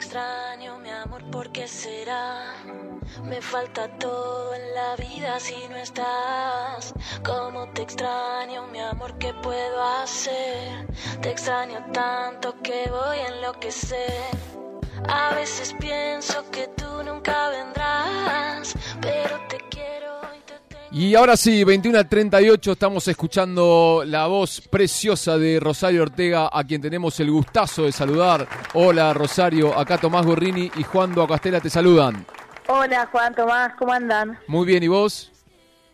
extraño, mi amor, ¿por qué será? Me falta todo en la vida si no estás. ¿Cómo te extraño, mi amor, qué puedo hacer? Te extraño tanto que voy a enloquecer. A veces pienso que tú nunca vendrás, pero y ahora sí, 21 a 38, estamos escuchando la voz preciosa de Rosario Ortega, a quien tenemos el gustazo de saludar. Hola Rosario, acá Tomás Gorrini y Juan Duacastela te saludan. Hola Juan Tomás, ¿cómo andan? Muy bien, ¿y vos?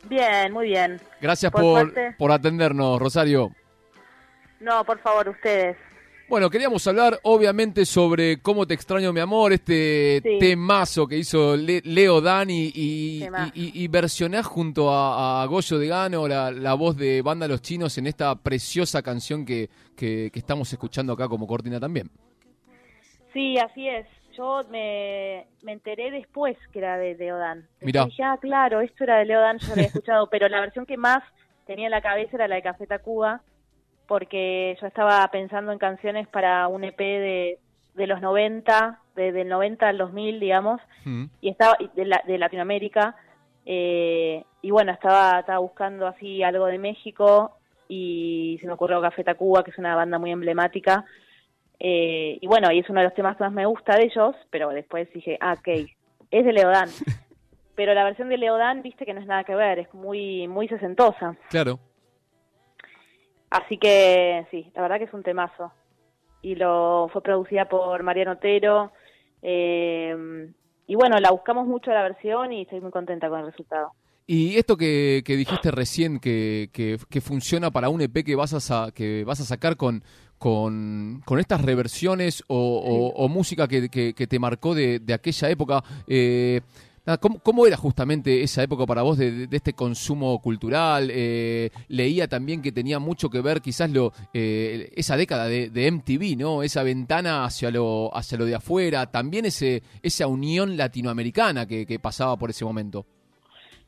Bien, muy bien. Gracias Por por atendernos, Rosario. No, por favor, ustedes. Bueno, queríamos hablar obviamente sobre cómo te extraño mi amor, este Sí. temazo que hizo Le- Leo Dani y, y, y- versionás junto a, a Goyo de Gano la, la voz de Banda Los Chinos en esta preciosa canción que, que- que estamos escuchando acá como cortina también. Sí, así es. Yo me, me enteré después que era de Leodan. Después Mirá. Dije, ah, claro, esto era de Leodan, yo lo había escuchado, pero la versión que más tenía en la cabeza era la de Café Tacuba, porque yo estaba pensando en canciones para un EP de, de los 90, desde el 90 al 2000, digamos, Mm. y estaba de, la- de Latinoamérica eh, y bueno estaba estaba buscando así algo de México y se me ocurrió Café Tacuba que es una banda muy emblemática eh, y bueno y es uno de los temas que más me gusta de ellos pero después dije ah ok es de Leodán pero la versión de Leodán viste que no es nada que ver es muy muy sesentosa Claro. Así que sí, la verdad que es un temazo. Y lo fue producida por Mariano Otero. eh, y bueno, la buscamos mucho la versión y estoy muy contenta con el resultado. Y esto que, que dijiste recién, que, que, que funciona para un EP que vas a, sa- que vas a sacar con, con, con estas reversiones o, o- o música que, te marcó de, de aquella época, eh, ¿cómo, cómo era justamente esa época para vos de, este consumo cultural? Eh, leía también que tenía mucho que ver quizás lo, eh, esa década de, de MTV, ¿no? Esa ventana hacia lo, hacia lo de afuera, también ese, esa unión latinoamericana que, pasaba por ese momento.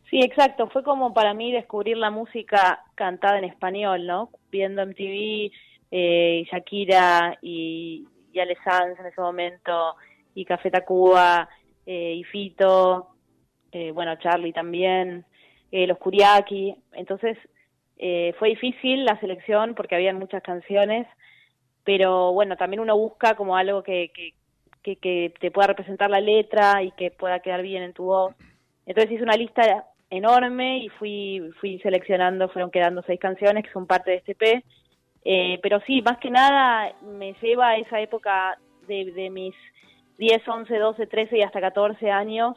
Sí, exacto. Fue como para mí descubrir la música cantada en español, ¿no? Viendo MTV, eh, Shakira y, y Ale Sanz en ese momento, y Café Tacuba, eh, y Fito, eh, bueno, Charlie también, eh, los Kuriaki. Entonces, eh, fue difícil la selección porque habían muchas canciones, pero bueno, también uno busca como algo que, que, que, te pueda representar la letra y que pueda quedar bien en tu voz. Entonces hice una lista enorme y fui fui seleccionando, fueron quedando seis canciones que son parte de este EP. Eh, pero sí, más que nada me lleva a esa época de, de mis 10, 11, 12, 13 y hasta 14 años,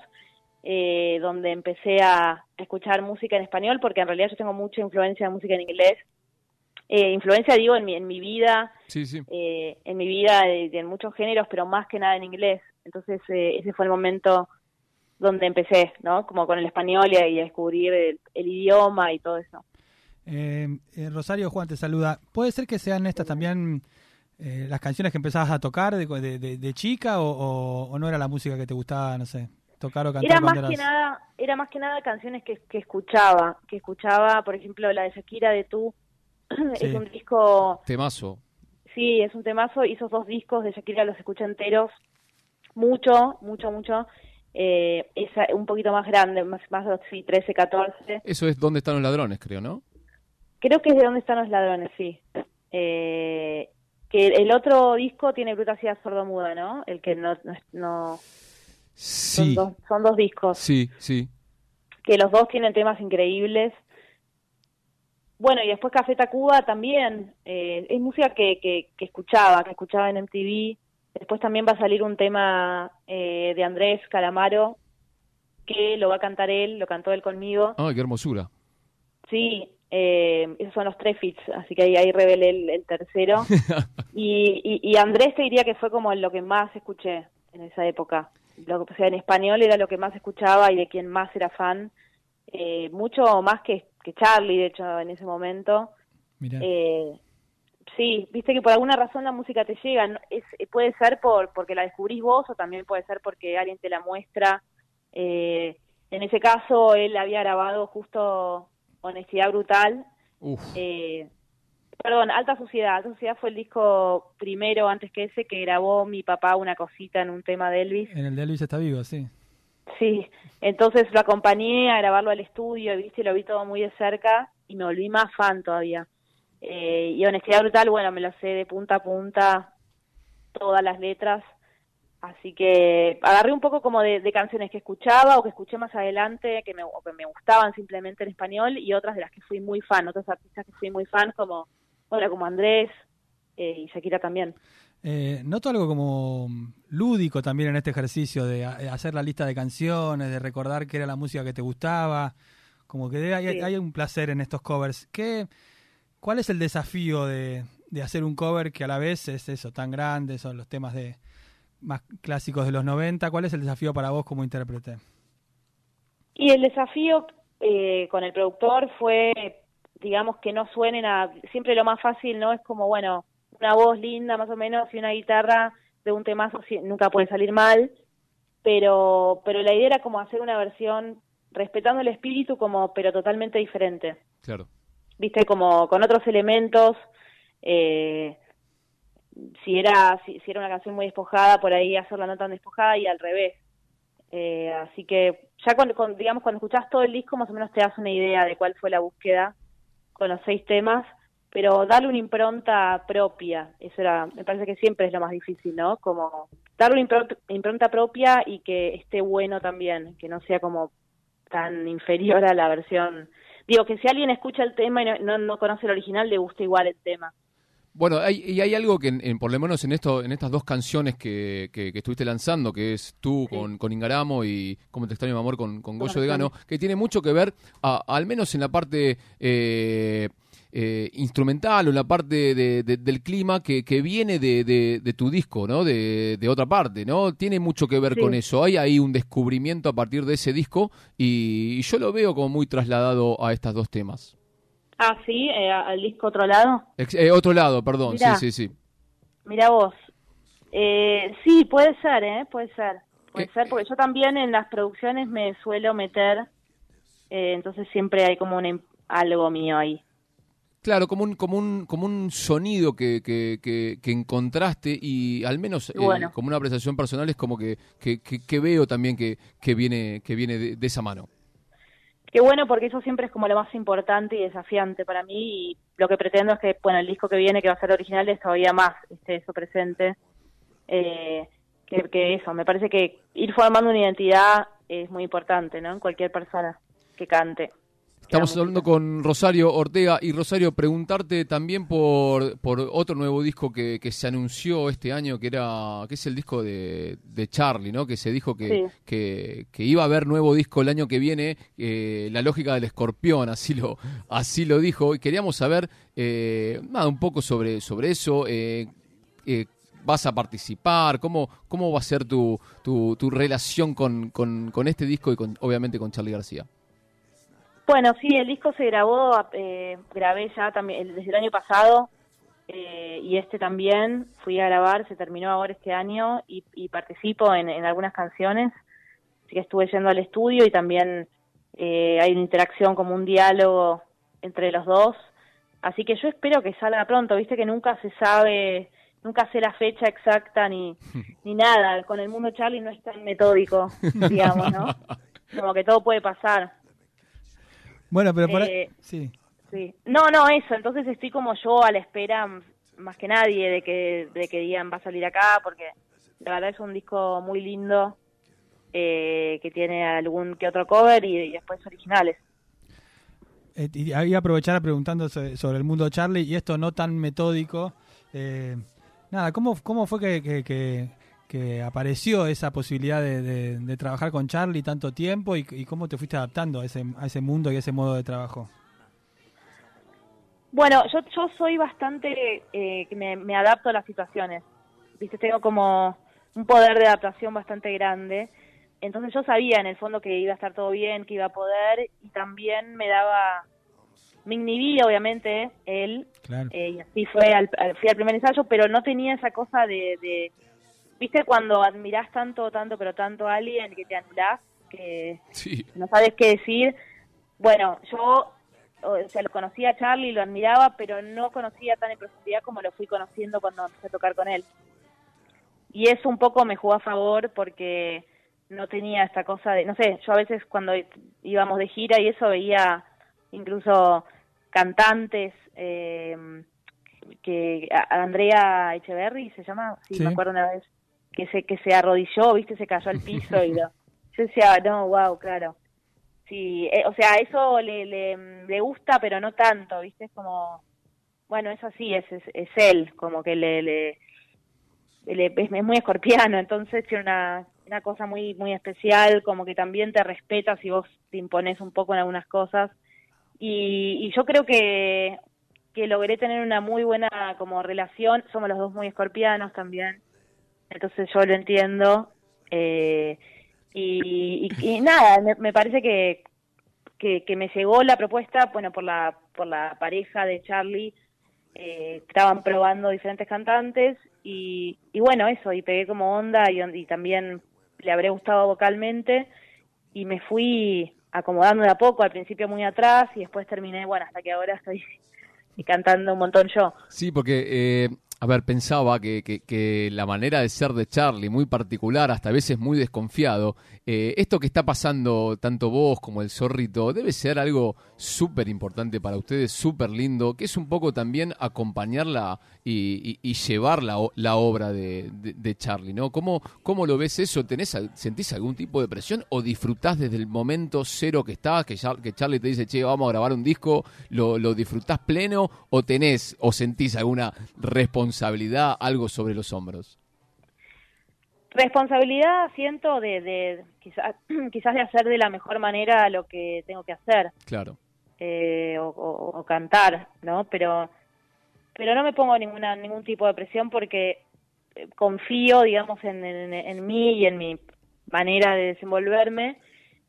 eh, donde empecé a escuchar música en español, porque en realidad yo tengo mucha influencia de música en inglés. Eh, influencia, digo, en mi, en mi vida, Sí, sí. eh, en mi vida de, de- en muchos géneros, pero más que nada en inglés. Entonces eh, ese fue el momento donde empecé, ¿no? Como con el español y a, y a descubrir el, el idioma y todo eso. Eh, eh, Rosario Juan te saluda. ¿Puede ser que sean estas también eh, las canciones que empezabas a tocar de, de- de- de chica o, o- o no era la música que te gustaba, no sé, tocar o cantar Era más que nada, era más que nada canciones que, que escuchaba, que escuchaba, por ejemplo, la de Shakira de Tú, Sí. es un disco Temazo. Sí, es un temazo. Hizo dos discos de Shakira, los escuché enteros. Mucho, mucho, mucho. Eh, es un poquito más grande, más, más sí, 13, 14. Eso es ¿Dónde están los ladrones, creo, no? Creo que es de dónde están los ladrones, sí. Eh, que el otro disco tiene Brutacidad Sordomuda, ¿no? El que no... no, no- son, Sí, dos, son dos discos. sí, sí. que los dos tienen temas increíbles. Bueno, y después Café Tacuba también, eh, es música que, que, que escuchaba, que escuchaba en MTV. Después también va a salir un tema eh, de Andrés Calamaro, que lo va a cantar él, lo cantó él conmigo. Ay, qué hermosura. Sí, eh, esos son los tres fits, así que ahí, ahí revelé el, el tercero. y, y, y Andrés te diría que fue como lo que más escuché en esa época. Lo que o sea, en español era lo que más escuchaba y de quien más era fan. Eh, mucho más que, que Charlie, de hecho, en ese momento. Mirá. Eh, sí, viste que por alguna razón la música te llega. no- Es, puede ser por porque la descubrís vos o también puede ser porque alguien te la muestra. Eh, en ese caso, él había grabado justo Honestidad Brutal eh, perdón, Alta Sociedad. Alta Sociedad fue el disco primero, antes que ese, que grabó mi papá una cosita en un tema de Elvis. En el de Elvis está vivo, sí. Sí, entonces lo acompañé a grabarlo al estudio, viste, lo vi todo muy de cerca y me volví más fan todavía. Eh, y Honestidad Brutal, bueno, me lo sé de punta a punta, todas las letras. Así que agarré un poco como de, canciones que escuchaba o que escuché más adelante, que me, o que me gustaban simplemente en español, y otras de las que fui muy fan, otros artistas que fui muy fan, como, bueno, como Andrés eh, y Shakira también. Eh, noto algo como lúdico también en este ejercicio de hacer la lista de canciones, de recordar qué era la música que te gustaba, como que hay, un placer en estos covers. ¿Qué, ¿Cuál es el desafío de, de hacer un cover que a la vez es eso, tan grande, son los temas de más clásicos de los 90? ¿Cuál es el desafío para vos como intérprete? Y el desafío eh, con el productor fue, digamos, que no suenen a... Siempre lo más fácil, ¿no? Es como, bueno, una voz linda más o menos y una guitarra de un temazo nunca puede salir mal, pero, pero la idea era como hacer una versión respetando el espíritu como pero totalmente diferente. Claro. Viste, como con otros elementos, eh, si era si, era una canción muy despojada, por ahí hacerla no tan despojada y al revés. Eh, así que ya cuando, digamos cuando escuchás todo el disco más o menos te das una idea de cuál fue la búsqueda con los seis temas pero darle una impronta propia, eso era, me parece que siempre es lo más difícil, ¿no? Como darle una impronta propia y que esté bueno también, que no sea como tan inferior a la versión. Digo, que si alguien escucha el tema y no, no, conoce el original, le gusta igual el tema. Bueno, hay, y hay algo que, en, por lo menos en esto, en estas dos canciones que, que, estuviste lanzando, que es tú con, con Ingaramo y Como te extraño mi amor con, con Goyo de Gano, que tiene mucho que ver, al menos en la parte eh, eh, instrumental o la parte de, del clima que, que viene de, de, tu disco, ¿no? De, otra parte, ¿no? Tiene mucho que ver con eso. Hay ahí un descubrimiento a partir de ese disco y, yo lo veo como muy trasladado a estos dos temas. Ah, sí, eh, al disco Otro Lado. Eh, otro Lado, perdón, sí, sí, sí. Mira vos. sí, puede ser, ¿eh? Puede ser. Puede ser, porque yo también en las producciones me suelo meter, entonces siempre hay como un, algo mío ahí. Claro, como un, como un, como un sonido que, que, que, encontraste y al menos eh, como una apreciación personal es como que, que, veo también que, que viene, que viene de, esa mano. Qué bueno porque eso siempre es como lo más importante y desafiante para mí y lo que pretendo es que, bueno, el disco que viene, que va a ser original, es todavía más esté eso presente. Eh, que, que eso, me parece que ir formando una identidad es muy importante, ¿no? En cualquier persona que cante. Estamos hablando con Rosario Ortega y Rosario, preguntarte también por, por otro nuevo disco que, que, se anunció este año, que era que es el disco de, de Charlie, ¿no? Que se dijo que, que, iba a haber nuevo disco el año que viene, eh, La lógica del escorpión, así lo, así lo dijo. Y queríamos saber eh, nada, un poco sobre, sobre eso. Eh, ¿Vas a participar? ¿Cómo, cómo va a ser tu, tu, tu relación con, con, con este disco y con, obviamente con Charlie García? Bueno, sí, el disco se grabó, eh, grabé ya también desde el año pasado eh, y este también fui a grabar, se terminó ahora este año y, participo en, algunas canciones, así que estuve yendo al estudio y también eh, hay una interacción como un diálogo entre los dos, así que yo espero que salga pronto, viste que nunca se sabe, nunca sé la fecha exacta ni, ni nada, con el mundo Charlie no es tan metódico, digamos, ¿no? Como que todo puede pasar. Bueno, pero por eh, sí. sí. No, no, eso. Entonces estoy como yo a la espera, más que nadie, de que, de que digan va a salir acá, porque la verdad es un disco muy lindo, eh, que tiene algún que otro cover y, después originales. Eh, y ahí aprovechar preguntando sobre el mundo Charlie y esto no tan metódico. Eh, nada, ¿cómo, cómo fue que, que, que apareció esa posibilidad de, trabajar con Charlie tanto tiempo y, cómo te fuiste adaptando a ese, a ese mundo y a ese modo de trabajo. Bueno, yo, yo soy bastante, eh, me, me adapto a las situaciones, viste, tengo como un poder de adaptación bastante grande, entonces yo sabía en el fondo que iba a estar todo bien, que iba a poder y también me daba, me inhibía obviamente él, eh, y así fue al, fui al primer ensayo, pero no tenía esa cosa de ¿Viste cuando admirás tanto, tanto, pero tanto a alguien que te anulás, que no sabes qué decir? Bueno, yo o sea, lo conocía a Charlie, lo admiraba, pero no conocía tan en profundidad como lo fui conociendo cuando empecé a tocar con él. Y eso un poco me jugó a favor porque no tenía esta cosa de, no sé, yo a veces cuando íbamos de gira y eso veía incluso cantantes, eh, que Andrea Echeverry se llama, sí, me acuerdo una vez, que se, que se arrodilló, viste, se cayó al piso y lo, yo decía, no, wow, claro. Sí, eh, o sea, eso le, le, le, gusta, pero no tanto, viste, es como, bueno, es así, es, es, él, como que le, le, es, muy escorpiano, entonces tiene una, una cosa muy, muy especial, como que también te respeta si vos te impones un poco en algunas cosas. Y, y yo creo que, que logré tener una muy buena como relación, somos los dos muy escorpianos también, entonces yo lo entiendo. Eh, y, nada, me, parece que, que, me llegó la propuesta, bueno, por la, por la pareja de Charlie, eh, estaban probando diferentes cantantes y, y bueno, eso, y pegué como onda y, y también le habré gustado vocalmente y me fui acomodando de a poco, al principio muy atrás y después terminé, bueno, hasta que ahora estoy cantando un montón yo. Sí, porque eh, a ver, pensaba que, que, la manera de ser de Charlie, muy particular, hasta a veces muy desconfiado, eh, esto que está pasando, tanto vos como el zorrito, debe ser algo súper importante para ustedes, súper lindo, que es un poco también acompañarla y, llevar la, obra de, Charlie, ¿no? ¿Cómo, ¿Cómo lo ves eso? ¿Tenés, ¿Sentís algún tipo de presión o disfrutás desde el momento cero que estás, que, que Charlie te dice, che, vamos a grabar un disco, lo, lo disfrutás pleno o tenés o sentís alguna responsabilidad? Responsabilidad, algo sobre los hombros? Responsabilidad siento de, de quizás, quizás de hacer de la mejor manera lo que tengo que hacer. Claro. Eh, o, cantar, ¿no? Pero, pero no me pongo ninguna ningún tipo de presión porque eh, confío, digamos, en, en, mí y en mi manera de desenvolverme.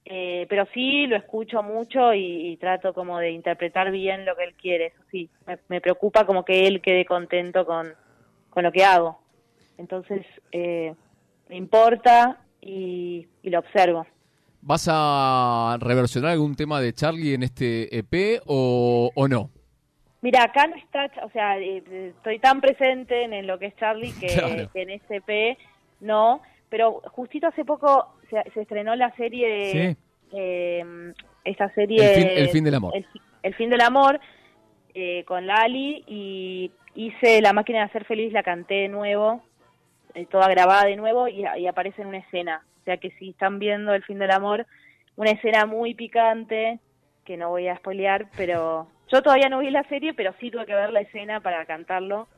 Eh, pero sí lo escucho mucho y, trato como de interpretar bien lo que él quiere, eso sí, me, preocupa como que él quede contento con, con lo que hago. Entonces, eh, me importa y, lo observo. ¿Vas a reversionar algún tema de Charlie en este EP o, o no? Mira, acá no está, o sea, eh, estoy tan presente en, lo que es Charlie que, en este EP no, pero justito hace poco se, estrenó la serie, eh, esta serie... El fin, del amor. El, fin del amor, eh, con Lali, y hice La máquina de hacer feliz, la canté de nuevo, eh, toda grabada de nuevo, y, aparece en una escena. O sea que si están viendo El fin del amor, una escena muy picante, que no voy a spoilear, pero yo todavía no vi la serie, pero sí tuve que ver la escena para cantarlo.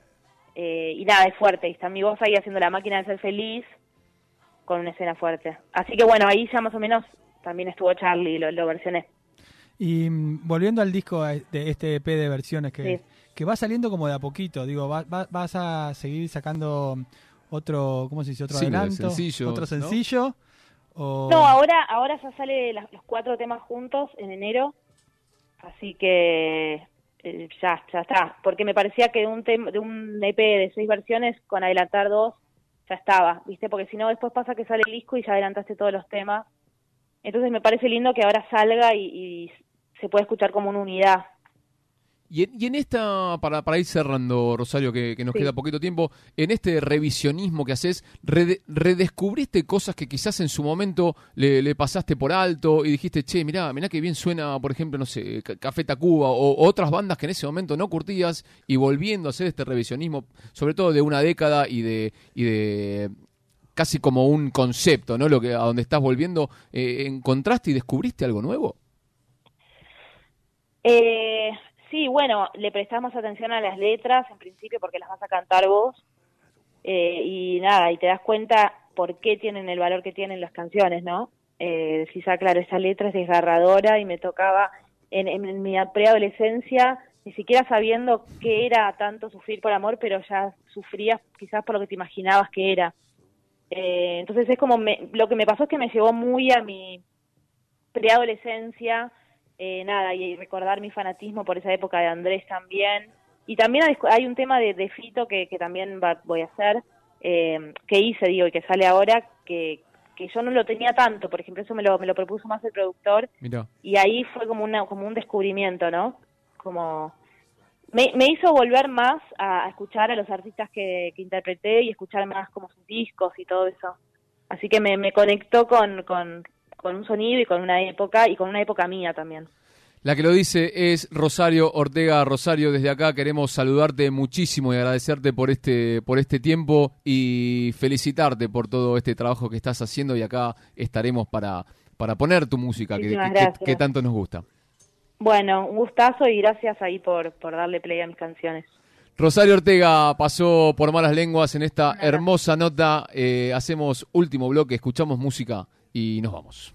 y nada, es fuerte. Está mi voz ahí haciendo la máquina de ser feliz con una escena fuerte. Así que bueno, ahí ya más o menos también estuvo Charlie, lo, lo versioné. Y mm, volviendo al disco de este EP de versiones que, que va saliendo como de a poquito, digo, vas a seguir sacando otro, ¿cómo se dice? Otro adelanto, otro sencillo. ¿no? ¿o? ahora, ahora ya sale los cuatro temas juntos en enero, así que eh, ya, ya está, porque me parecía que un, de un EP de seis versiones con adelantar dos ya estaba, ¿viste? Porque si no, después pasa que sale el disco y ya adelantaste todos los temas. Entonces me parece lindo que ahora salga y, se pueda escuchar como una unidad. Y en, esta, para, para ir cerrando, Rosario, que, nos queda poquito tiempo, en este revisionismo que haces, redescubriste cosas que quizás en su momento le, pasaste por alto y dijiste, che, mirá, mirá que bien suena, por ejemplo, no sé, Café Tacuba o, otras bandas que en ese momento no curtías y volviendo a hacer este revisionismo, sobre todo de una década y de, y de casi como un concepto, ¿no? Lo que a donde estás volviendo, eh, ¿encontraste y descubriste algo nuevo? Eh, Sí, bueno, le prestamos atención a las letras en principio porque las vas a cantar vos eh, y nada, y te das cuenta por qué tienen el valor que tienen las canciones, ¿no? Eh, ah, claro, esa letra es desgarradora y me tocaba en, en mi preadolescencia, ni siquiera sabiendo qué era tanto sufrir por amor, pero ya sufrías quizás por lo que te imaginabas que era. Eh, entonces es como, lo que me pasó es que me llevó muy a mi preadolescencia, eh, nada, y recordar mi fanatismo por esa época de Andrés también. Y también hay un tema de, Fito que, que también voy a hacer, eh, que hice, digo, y que sale ahora, que, que yo no lo tenía tanto, por ejemplo, eso me lo, me lo propuso más el productor. Y ahí fue como, una, como un descubrimiento, ¿no? Como me, me hizo volver más a, escuchar a los artistas que, que, interpreté y escuchar más como sus discos y todo eso. Así que me, me conectó con, con, con un sonido y con una época y con una época mía también. La que lo dice es Rosario Ortega. Rosario, desde acá queremos saludarte muchísimo y agradecerte por este, por este tiempo y felicitarte por todo este trabajo que estás haciendo y acá estaremos para, para poner tu música que, que, tanto nos gusta. Bueno, un gustazo y gracias ahí por, por darle play a mis canciones. Rosario Ortega pasó por malas lenguas en esta hermosa nota. Eh, hacemos último bloque, escuchamos música y nos vamos.